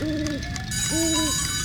Ooh.